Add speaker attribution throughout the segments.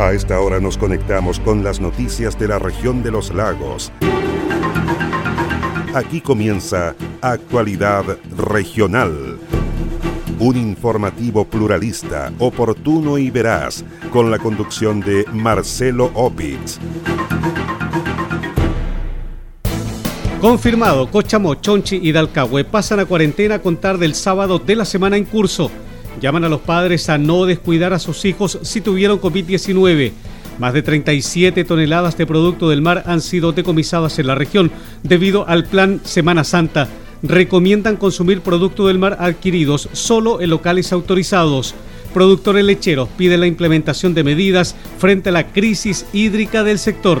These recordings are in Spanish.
Speaker 1: A esta hora nos conectamos con las noticias de la región de los lagos. Aquí comienza Actualidad Regional. Un informativo pluralista, oportuno y veraz, con la conducción de Marcelo Opitz.
Speaker 2: Confirmado, Cochamo, Chonchi y Dalcahue pasan a cuarentena a contar del sábado de la semana en curso. Llaman a los padres a no descuidar a sus hijos si tuvieron COVID-19. Más de 37 toneladas de producto del mar han sido decomisadas en la región debido al plan Semana Santa. Recomiendan consumir producto del mar adquiridos solo en locales autorizados. Productores lecheros piden la implementación de medidas frente a la crisis hídrica del sector.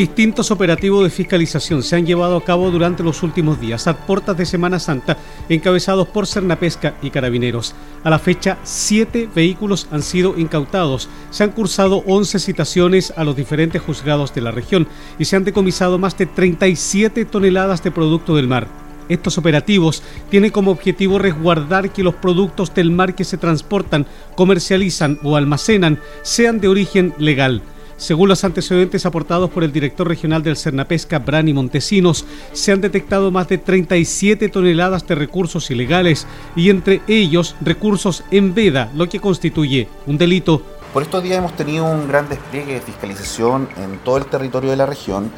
Speaker 2: Distintos operativos de fiscalización se han llevado a cabo durante los últimos días a puertas de Semana Santa, encabezados por Cernapesca y Carabineros. A la fecha, siete vehículos han sido incautados. Se han cursado 11 citaciones a los diferentes juzgados de la región y se han decomisado más de 37 toneladas de producto del mar. Estos operativos tienen como objetivo resguardar que los productos del mar que se transportan, comercializan o almacenan sean de origen legal. Según los antecedentes aportados por el director regional del Cernapesca, Brani Montesinos, se han detectado más de 37 toneladas de recursos ilegales y entre ellos recursos en veda, lo que constituye un delito.
Speaker 3: Por estos días hemos tenido un gran despliegue de fiscalización en todo el territorio de la región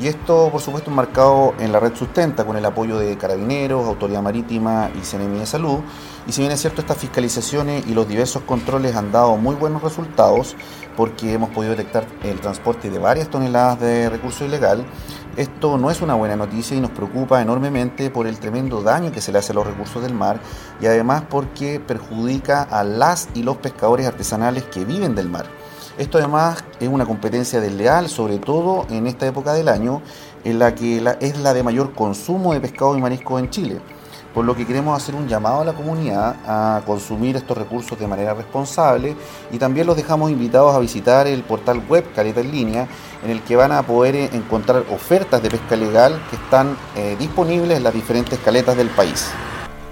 Speaker 3: y esto, por supuesto, marcado en la red Sustenta con el apoyo de Carabineros, Autoridad Marítima y CNMI de Salud. Y si bien es cierto, estas fiscalizaciones y los diversos controles han dado muy buenos resultados, porque hemos podido detectar el transporte de varias toneladas de recursos ilegal, esto no es una buena noticia y nos preocupa enormemente por el tremendo daño que se le hace a los recursos del mar y además porque perjudica a las y los pescadores artesanales que viven del mar. Esto además es una competencia desleal, sobre todo en esta época del año, en la que es la de mayor consumo de pescado y marisco en Chile. Por lo que queremos hacer un llamado a la comunidad a consumir estos recursos de manera responsable y también los dejamos invitados a visitar el portal web Caleta en línea, en el que van a poder encontrar ofertas de pesca legal que están eh, disponibles en las diferentes caletas del país.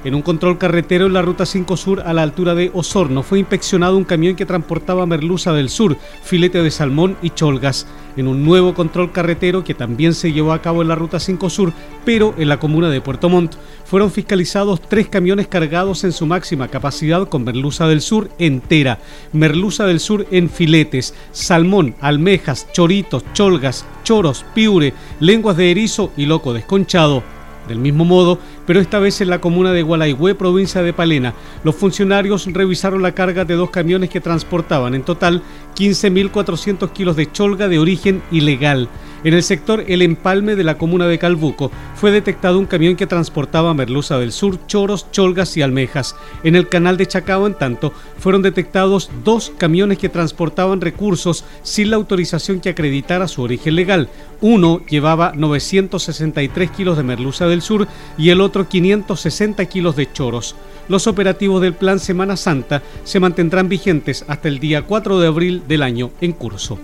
Speaker 2: En un control carretero en la Ruta 5 Sur a la altura de Osorno fue inspeccionado un camión que transportaba merluza del sur, filete de salmón y cholgas. En un nuevo control carretero que también se llevó a cabo en la Ruta 5 Sur, pero en la comuna de Puerto Montt, fueron fiscalizados tres camiones cargados en su máxima capacidad con merluza del sur entera, merluza del sur en filetes, salmón, almejas, choritos, cholgas, choros, piure, lenguas de erizo y loco desconchado. Del mismo modo, pero esta vez en la comuna de Gualaihue, provincia de Palena, los funcionarios revisaron la carga de dos camiones que transportaban en total 15.400 kilos de cholga de origen ilegal. En el sector El Empalme de la comuna de Calbuco fue detectado un camión que transportaba merluza del sur, choros, cholgas y almejas. En el canal de Chacao, en tanto, fueron detectados dos camiones que transportaban recursos sin la autorización que acreditara su origen legal. Uno llevaba 963 kilos de merluza del sur y el otro 560 kilos de choros. Los operativos del Plan Semana Santa se mantendrán vigentes hasta el día 4 de abril del año en curso.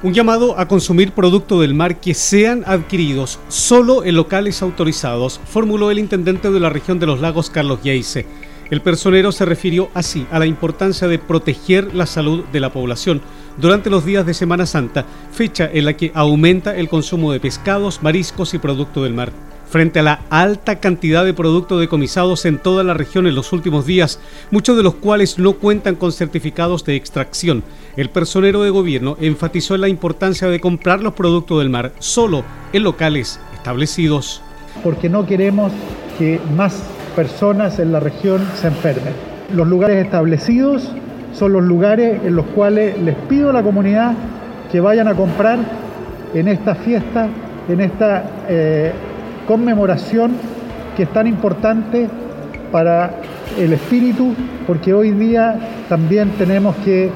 Speaker 2: Un llamado a consumir producto del mar que sean adquiridos solo en locales autorizados, formuló el intendente de la región de los lagos Carlos Yeise. El personero se refirió así a la importancia de proteger la salud de la población durante los días de Semana Santa, fecha en la que aumenta el consumo de pescados, mariscos y producto del mar. Frente a la alta cantidad de productos decomisados en toda la región en los últimos días, muchos de los cuales no cuentan con certificados de extracción, el personero de gobierno enfatizó en la importancia de comprar los productos del mar solo en locales establecidos.
Speaker 4: Porque no queremos que más personas en la región se enfermen. Los lugares establecidos son los lugares en los cuales les pido a la comunidad que vayan a comprar en esta fiesta, en esta eh, conmemoración que es tan importante para el espíritu, porque hoy día también tenemos que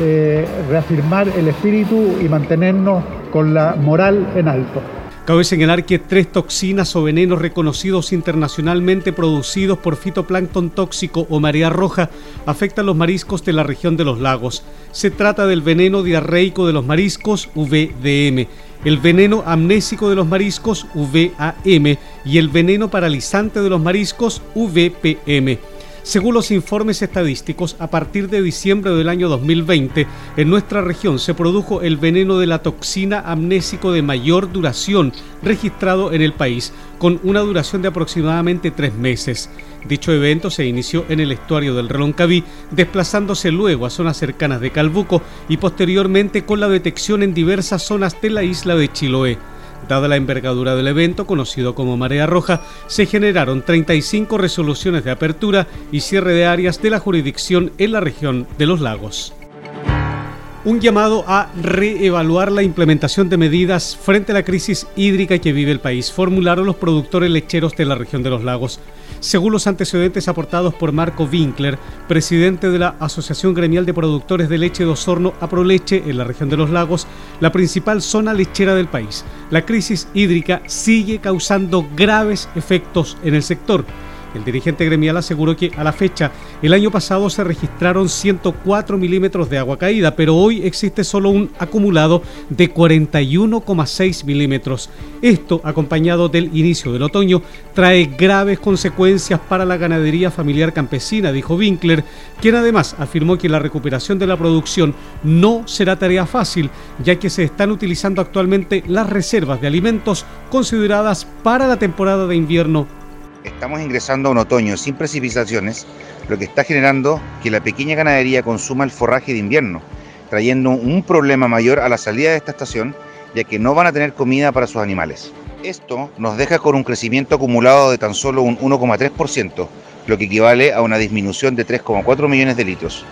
Speaker 4: eh, reafirmar el espíritu y mantenernos con la moral en alto.
Speaker 2: Cabe señalar que tres toxinas o venenos reconocidos internacionalmente producidos por fitoplancton tóxico o marea roja afectan los mariscos de la región de los lagos. Se trata del veneno diarreico de los mariscos, VDM, el veneno amnésico de los mariscos, VAM, y el veneno paralizante de los mariscos, VPM. Según los informes estadísticos, a partir de diciembre del año 2020, en nuestra región se produjo el veneno de la toxina amnésico de mayor duración registrado en el país, con una duración de aproximadamente tres meses. Dicho evento se inició en el estuario del Reloncaví, desplazándose luego a zonas cercanas de Calbuco y posteriormente con la detección en diversas zonas de la isla de Chiloé. Dada la envergadura del evento, conocido como Marea Roja, se generaron 35 resoluciones de apertura y cierre de áreas de la jurisdicción en la región de los lagos. Un llamado a reevaluar la implementación de medidas frente a la crisis hídrica que vive el país, formularon los productores lecheros de la región de los lagos. Según los antecedentes aportados por Marco Winkler, presidente de la Asociación Gremial de Productores de Leche de Osorno, Aproleche, en la región de los lagos, la principal zona lechera del país, la crisis hídrica sigue causando graves efectos en el sector el dirigente gremial aseguró que a la fecha, el año pasado se registraron 104 milímetros de agua caída, pero hoy existe solo un acumulado de 41,6 milímetros. Esto, acompañado del inicio del otoño, trae graves consecuencias para la ganadería familiar campesina, dijo Winkler, quien además afirmó que la recuperación de la producción no será tarea fácil, ya que se están utilizando actualmente las reservas de alimentos consideradas para la temporada de invierno
Speaker 5: estamos ingresando a un otoño sin precipitaciones, lo que está generando que la pequeña ganadería consuma el forraje de invierno, trayendo un problema mayor a la salida de esta estación, ya que no van a tener comida para sus animales. Esto nos deja con un crecimiento acumulado de tan solo un 1,3%, lo que equivale a una disminución de 3,4 millones de litros.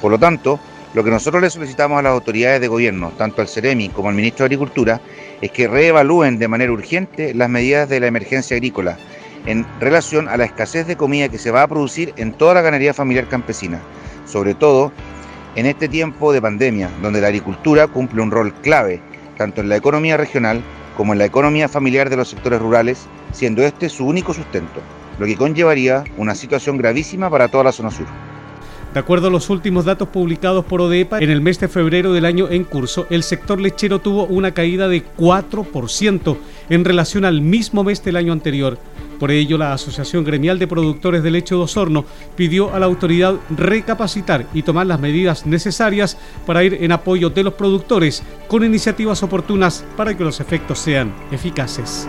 Speaker 5: Por lo tanto, lo que nosotros le solicitamos a las autoridades de gobierno, tanto al CEREMI como al ministro de Agricultura, es que reevalúen de manera urgente las medidas de la emergencia agrícola, en relación a la escasez de comida que se va a producir en toda la ganadería familiar campesina, sobre todo en este tiempo de pandemia, donde la agricultura cumple un rol clave tanto en la economía regional como en la economía familiar de los sectores rurales, siendo este su único sustento, lo que conllevaría una situación gravísima para toda la zona sur.
Speaker 2: De acuerdo a los últimos datos publicados por ODEPA, en el mes de febrero del año en curso, el sector lechero tuvo una caída de 4% en relación al mismo mes del año anterior. Por ello, la Asociación Gremial de Productores de Leche de Osorno pidió a la autoridad recapacitar y tomar las medidas necesarias para ir en apoyo de los productores con iniciativas oportunas para que los efectos sean eficaces.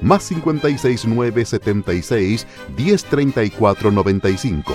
Speaker 1: más 569 76 1034 95.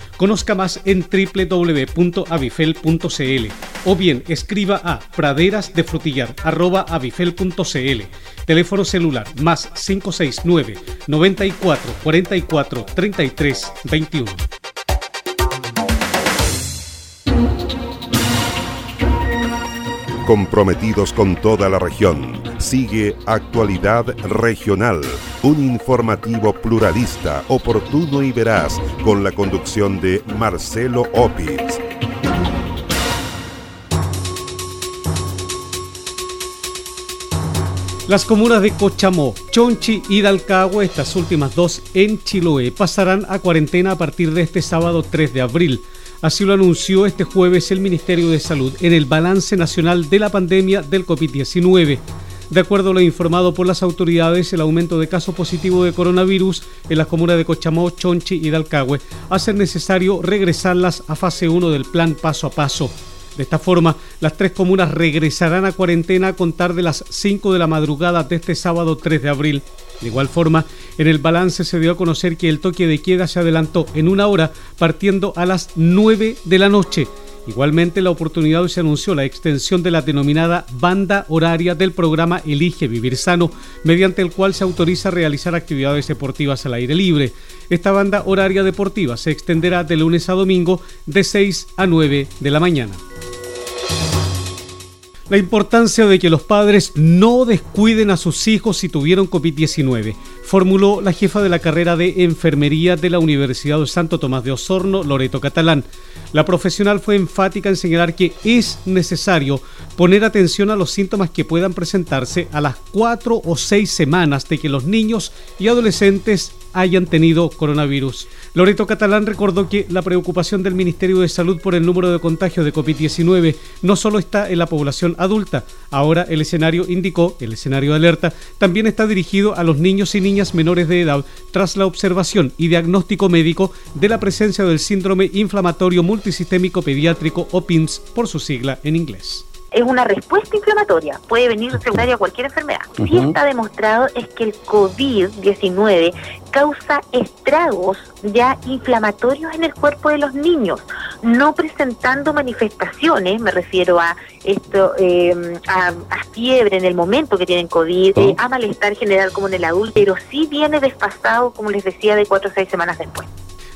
Speaker 2: Conozca más en www.avifel.cl o bien escriba a praderasdefrutillar.avifel.cl. Teléfono celular más 569 94 44 33 21.
Speaker 1: Comprometidos con toda la región. Sigue Actualidad Regional, un informativo pluralista, oportuno y veraz, con la conducción de Marcelo Opitz.
Speaker 2: Las comunas de Cochamó, Chonchi y Dalcagua, estas últimas dos en Chiloé, pasarán a cuarentena a partir de este sábado 3 de abril. Así lo anunció este jueves el Ministerio de Salud en el balance nacional de la pandemia del COVID-19. De acuerdo a lo informado por las autoridades, el aumento de casos positivos de coronavirus en las comunas de Cochamó, Chonchi y Dalcagüe hace necesario regresarlas a fase 1 del plan paso a paso. De esta forma, las tres comunas regresarán a cuarentena a contar de las 5 de la madrugada de este sábado 3 de abril. De igual forma, en el balance se dio a conocer que el toque de queda se adelantó en una hora partiendo a las 9 de la noche. Igualmente, la oportunidad se anunció la extensión de la denominada banda horaria del programa Elige Vivir Sano, mediante el cual se autoriza realizar actividades deportivas al aire libre. Esta banda horaria deportiva se extenderá de lunes a domingo de 6 a 9 de la mañana. La importancia de que los padres no descuiden a sus hijos si tuvieron COVID-19, formuló la jefa de la carrera de enfermería de la Universidad de Santo Tomás de Osorno, Loreto Catalán. La profesional fue enfática en señalar que es necesario poner atención a los síntomas que puedan presentarse a las cuatro o seis semanas de que los niños y adolescentes hayan tenido coronavirus. Loreto Catalán recordó que la preocupación del Ministerio de Salud por el número de contagios de COVID-19 no solo está en la población adulta, ahora el escenario indicó, el escenario de alerta, también está dirigido a los niños y niñas menores de edad tras la observación y diagnóstico médico de la presencia del síndrome inflamatorio multisistémico pediátrico o PIMS por su sigla en inglés
Speaker 6: es una respuesta inflamatoria, puede venir secundaria a cualquier enfermedad. Uh Sí está demostrado es que el COVID-19 causa estragos ya inflamatorios en el cuerpo de los niños, no presentando manifestaciones, me refiero a esto, eh, a, fiebre en el momento que tienen COVID, eh, a malestar general como en el adulto, pero sí viene desfasado, como les decía, de cuatro o seis semanas después.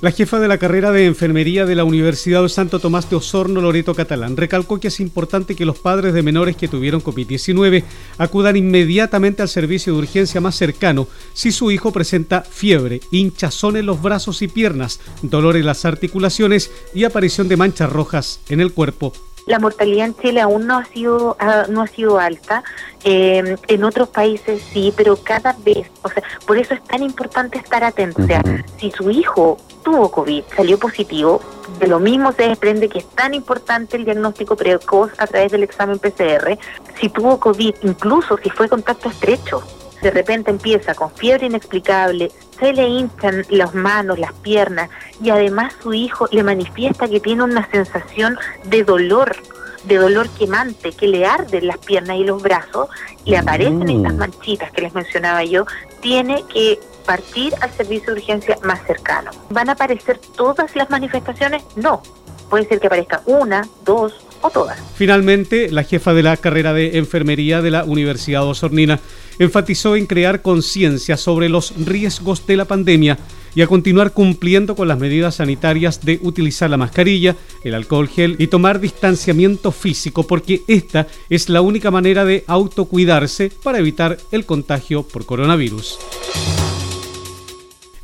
Speaker 2: La jefa de la carrera de enfermería de la Universidad de Santo Tomás de Osorno, Loreto Catalán, recalcó que es importante que los padres de menores que tuvieron COVID-19 acudan inmediatamente al servicio de urgencia más cercano si su hijo presenta fiebre, hinchazón en los brazos y piernas, dolor en las articulaciones y aparición de manchas rojas en el cuerpo
Speaker 6: la mortalidad en Chile aún no ha sido ah, no ha sido alta. Em, en otros países sí pero cada vez o sea por eso es tan importante estar atento. O sea si su hijo tuvo covid salió positivo de lo mismo se desprende que es tan importante el diagnóstico precoz a través del examen PCR si tuvo covid incluso si fue contacto estrecho de repente empieza con fiebre inexplicable, se le hinchan las manos, las piernas y además su hijo le manifiesta que tiene una sensación de dolor, de dolor quemante, que le arden las piernas y los brazos, le aparecen mm. estas manchitas que les mencionaba yo, tiene que partir al servicio de urgencia más cercano. ¿Van a aparecer todas las manifestaciones? No. Puede ser que aparezca una, dos o todas.
Speaker 2: Finalmente, la jefa de la carrera de enfermería de la Universidad Osornina enfatizó en crear conciencia sobre los riesgos de la pandemia y a continuar cumpliendo con las medidas sanitarias de utilizar la mascarilla, el alcohol gel y tomar distanciamiento físico porque esta es la única manera de autocuidarse para evitar el contagio por coronavirus.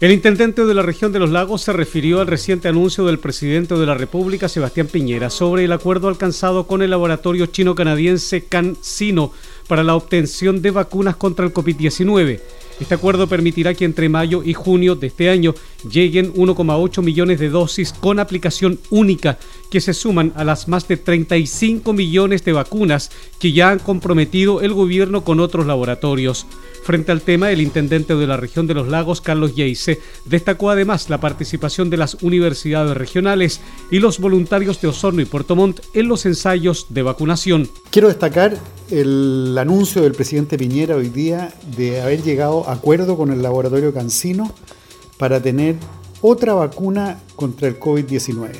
Speaker 2: El intendente de la región de los lagos se refirió al reciente anuncio del presidente de la República, Sebastián Piñera, sobre el acuerdo alcanzado con el laboratorio chino-canadiense CanSino para la obtención de vacunas contra el COVID-19. Este acuerdo permitirá que entre mayo y junio de este año lleguen 1,8 millones de dosis con aplicación única, que se suman a las más de 35 millones de vacunas que ya han comprometido el gobierno con otros laboratorios. Frente al tema, el intendente de la región de los lagos, Carlos Yeise, destacó además la participación de las universidades regionales y los voluntarios de Osorno y Puerto Montt en los ensayos de vacunación.
Speaker 7: Quiero destacar el anuncio del presidente Piñera hoy día de haber llegado a acuerdo con el laboratorio Cancino para tener otra vacuna contra el COVID-19.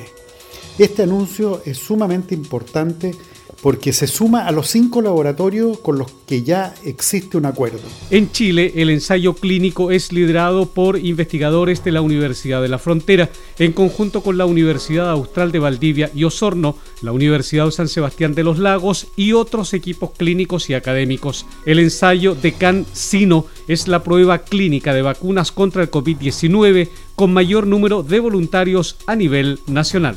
Speaker 7: Este anuncio es sumamente importante porque se suma a los cinco laboratorios con los que ya existe un acuerdo.
Speaker 2: En Chile, el ensayo clínico es liderado por investigadores de la Universidad de la Frontera, en conjunto con la Universidad Austral de Valdivia y Osorno, la Universidad de San Sebastián de los Lagos y otros equipos clínicos y académicos. El ensayo de CAN-SINO es la prueba clínica de vacunas contra el COVID-19 con mayor número de voluntarios a nivel nacional.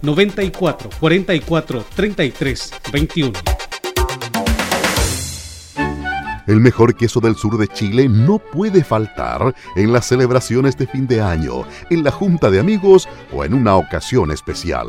Speaker 2: 94 44 33 21.
Speaker 1: El mejor queso del sur de Chile no puede faltar en las celebraciones de fin de año, en la junta de amigos o en una ocasión especial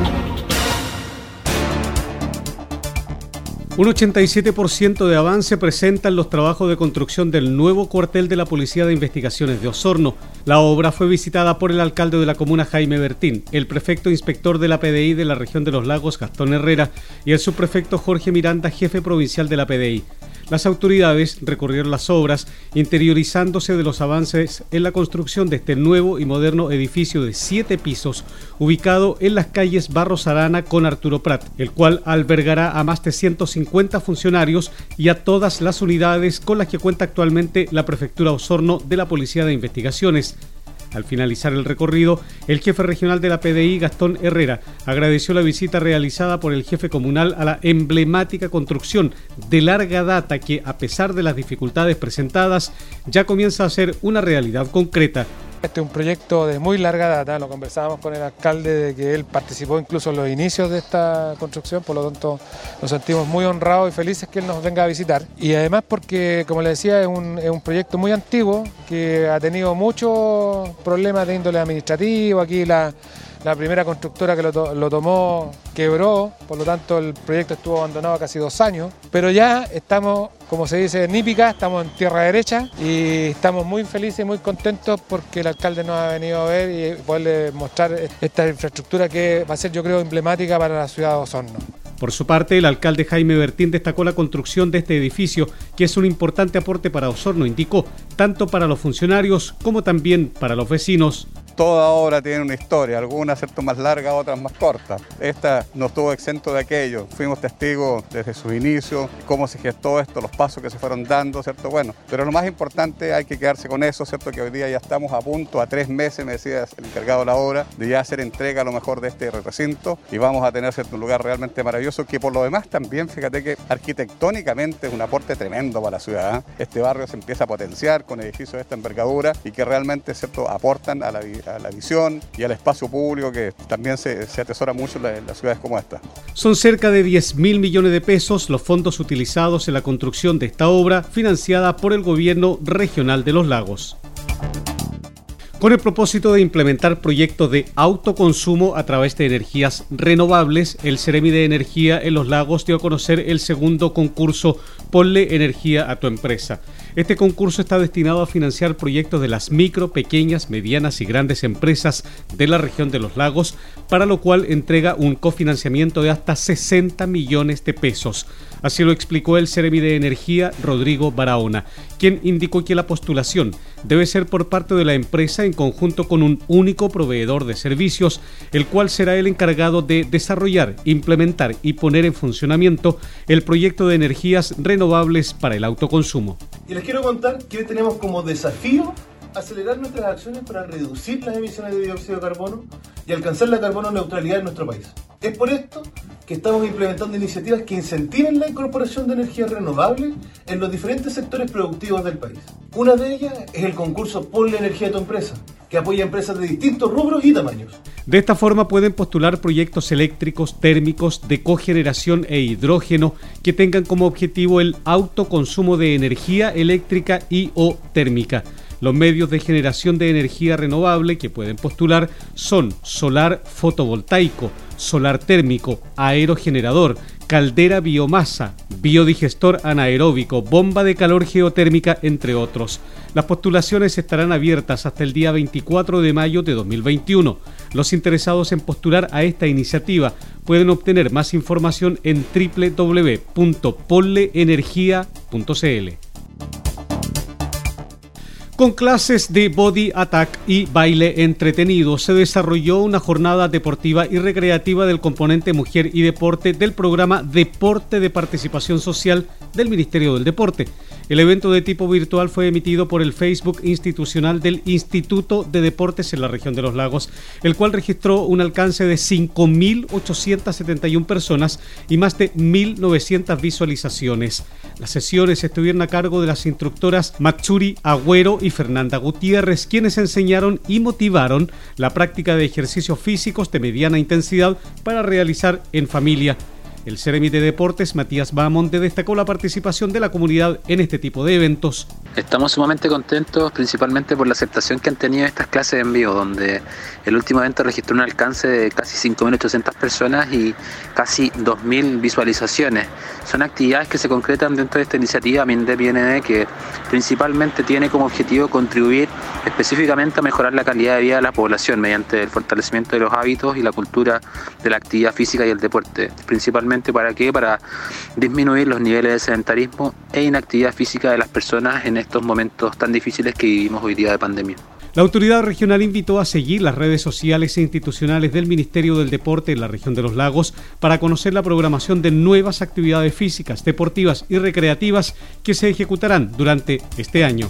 Speaker 2: Un 87% de avance presentan los trabajos de construcción del nuevo cuartel de la Policía de Investigaciones de Osorno. La obra fue visitada por el alcalde de la comuna Jaime Bertín, el prefecto inspector de la PDI de la región de los lagos Gastón Herrera y el subprefecto Jorge Miranda, jefe provincial de la PDI. Las autoridades recorrieron las obras, interiorizándose de los avances en la construcción de este nuevo y moderno edificio de siete pisos, ubicado en las calles Barros Arana con Arturo Prat, el cual albergará a más de 150 funcionarios y a todas las unidades con las que cuenta actualmente la Prefectura Osorno de la Policía de Investigaciones. Al finalizar el recorrido, el jefe regional de la PDI, Gastón Herrera, agradeció la visita realizada por el jefe comunal a la emblemática construcción de larga data que, a pesar de las dificultades presentadas, ya comienza a ser una realidad concreta
Speaker 8: este es un proyecto de muy larga data, lo conversábamos con el alcalde de que él participó incluso en los inicios de esta construcción, por lo tanto nos sentimos muy honrados y felices que él nos venga a visitar. Y además porque, como le decía, es un, es un proyecto muy antiguo que ha tenido muchos problemas de índole administrativo, aquí la la primera constructora que lo, tomó quebró, por lo tanto el proyecto estuvo abandonado casi dos años, pero ya estamos, como se dice en Nípica, estamos en tierra derecha y estamos muy felices y muy contentos porque el alcalde nos ha venido a ver y poderle mostrar esta infraestructura que va a ser yo creo emblemática para la ciudad de Osorno.
Speaker 2: Por su parte, el alcalde Jaime Bertín destacó la construcción de este edificio, que es un importante aporte para Osorno, indicó, tanto para los funcionarios como también para los vecinos
Speaker 9: toda obra tiene una historia, algunas cierto más largas, otras más cortas. Esta no estuvo exento de aquello. Fuimos testigos desde sus inicios, cómo se gestó esto, los pasos que se fueron dando, ¿cierto? Bueno, pero lo más importante hay que quedarse con eso, ¿cierto? Que hoy día ya estamos a punto, a tres meses, me decía el encargado de la obra, de ya hacer entrega a lo mejor de este recinto y vamos a tener cierto, un lugar realmente maravilloso que por lo demás también, fíjate que arquitectónicamente es un aporte tremendo para la ciudad. ¿eh? Este barrio se empieza a potenciar con edificios de esta envergadura y que realmente, ¿cierto? Aportan a la vida a la visión y al espacio público que también se, atesora mucho en, las ciudades como esta.
Speaker 2: Son cerca de 10 mil millones de pesos los fondos utilizados en la construcción de esta obra financiada por el gobierno regional de los lagos. Con el propósito de implementar proyectos de autoconsumo a través de energías renovables, el Ceremi de Energía en los Lagos dio a conocer el segundo concurso Ponle Energía a tu empresa. Este concurso está destinado a financiar proyectos de las micro, pequeñas, medianas y grandes empresas de la región de los lagos, para lo cual entrega un cofinanciamiento de hasta 60 millones de pesos. Así lo explicó el Ceremi de Energía, Rodrigo Barahona, quien indicó que la postulación debe ser por parte de la empresa en conjunto con un único proveedor de servicios, el cual será el encargado de desarrollar, implementar y poner en funcionamiento el proyecto de energías renovables para el autoconsumo.
Speaker 10: Y les quiero contar que hoy tenemos como desafío acelerar nuestras acciones para reducir las emisiones de dióxido de carbono y alcanzar la carbono neutralidad en nuestro país. Es por esto estamos implementando iniciativas que incentiven la incorporación de energía renovable en los diferentes sectores productivos del país. Una de ellas es el concurso Por la energía de tu empresa, que apoya empresas de distintos rubros y tamaños.
Speaker 2: De esta forma pueden postular proyectos eléctricos, térmicos, de cogeneración e hidrógeno que tengan como objetivo el autoconsumo de energía eléctrica y o térmica. Los medios de generación de energía renovable que pueden postular son solar fotovoltaico, solar térmico, aerogenerador, caldera biomasa, biodigestor anaeróbico, bomba de calor geotérmica, entre otros. Las postulaciones estarán abiertas hasta el día 24 de mayo de 2021. Los interesados en postular a esta iniciativa pueden obtener más información en www.polleenergia.cl. Con clases de body attack y baile entretenido se desarrolló una jornada deportiva y recreativa del componente mujer y deporte del programa Deporte de Participación Social del Ministerio del Deporte. El evento de tipo virtual fue emitido por el Facebook institucional del Instituto de Deportes en la región de los lagos, el cual registró un alcance de 5.871 personas y más de 1.900 visualizaciones. Las sesiones estuvieron a cargo de las instructoras Matsuri Agüero y Fernanda Gutiérrez, quienes enseñaron y motivaron la práctica de ejercicios físicos de mediana intensidad para realizar en familia el Ceremi de Deportes, Matías Bamonte, destacó la participación de la comunidad en este tipo de eventos.
Speaker 11: Estamos sumamente contentos, principalmente por la aceptación que han tenido estas clases en vivo, donde el último evento registró un alcance de casi 5.800 personas y casi 2.000 visualizaciones. Son actividades que se concretan dentro de esta iniciativa MINDEP-IND que principalmente tiene como objetivo contribuir específicamente a mejorar la calidad de vida de la población mediante el fortalecimiento de los hábitos y la cultura de la actividad física y el deporte, principalmente ¿Para qué? Para disminuir los niveles de sedentarismo e inactividad física de las personas en estos momentos tan difíciles que vivimos hoy día de pandemia.
Speaker 2: La autoridad regional invitó a seguir las redes sociales e institucionales del Ministerio del Deporte en la región de los lagos para conocer la programación de nuevas actividades físicas, deportivas y recreativas que se ejecutarán durante este año.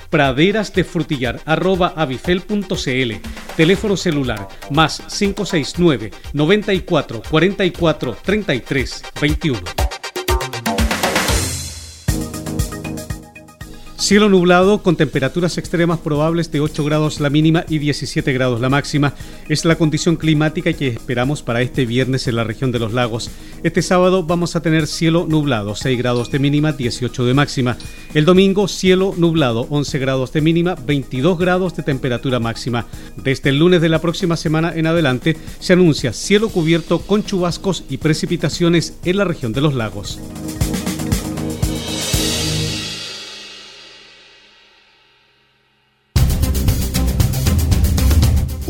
Speaker 2: praderasdefrutillar.avifel.cl Teléfono celular más 569 94 44 33 21. Cielo nublado con temperaturas extremas probables de 8 grados la mínima y 17 grados la máxima. Es la condición climática que esperamos para este viernes en la región de los lagos. Este sábado vamos a tener cielo nublado, 6 grados de mínima, 18 de máxima. El domingo cielo nublado, 11 grados de mínima, 22 grados de temperatura máxima. Desde el lunes de la próxima semana en adelante se anuncia cielo cubierto con chubascos y precipitaciones en la región de los lagos.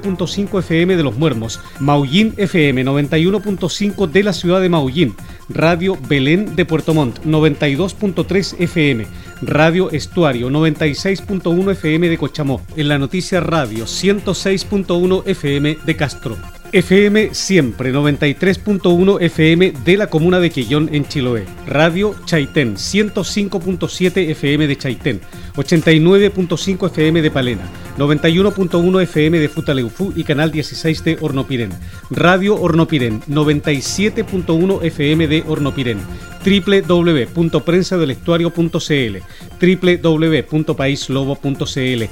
Speaker 2: 9.5 FM de Los Muermos, Maullín FM 91.5 de la ciudad de Maullín, Radio Belén de Puerto Montt 92.3 FM, Radio Estuario 96.1 FM de Cochamó, en la noticia Radio 106.1 FM de Castro. FM Siempre 93.1 FM de la comuna de Quillón en Chiloé. Radio Chaitén 105.7 FM de Chaitén. 89.5 FM de Palena. 91.1 FM de Futaleufú y Canal 16 de Hornopirén. Radio Hornopirén 97.1 FM de Hornopirén www.prensadelestuario.cl, www.paislobo.cl,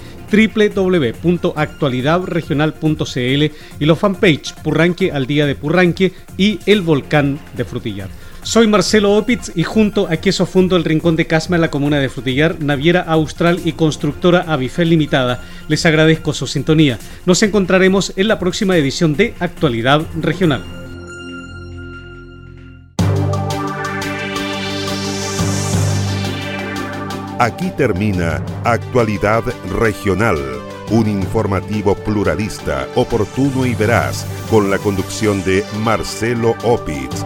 Speaker 2: www.actualidadregional.cl y los fanpage Purranque al día de Purranque y El Volcán de Frutillar. Soy Marcelo Opitz y junto a Queso Fundo El Rincón de Casma en la comuna de Frutillar, Naviera Austral y constructora Avifel Limitada, les agradezco su sintonía. Nos encontraremos en la próxima edición de Actualidad Regional.
Speaker 12: Aquí termina Actualidad Regional, un informativo pluralista, oportuno y veraz, con la conducción de Marcelo Opitz.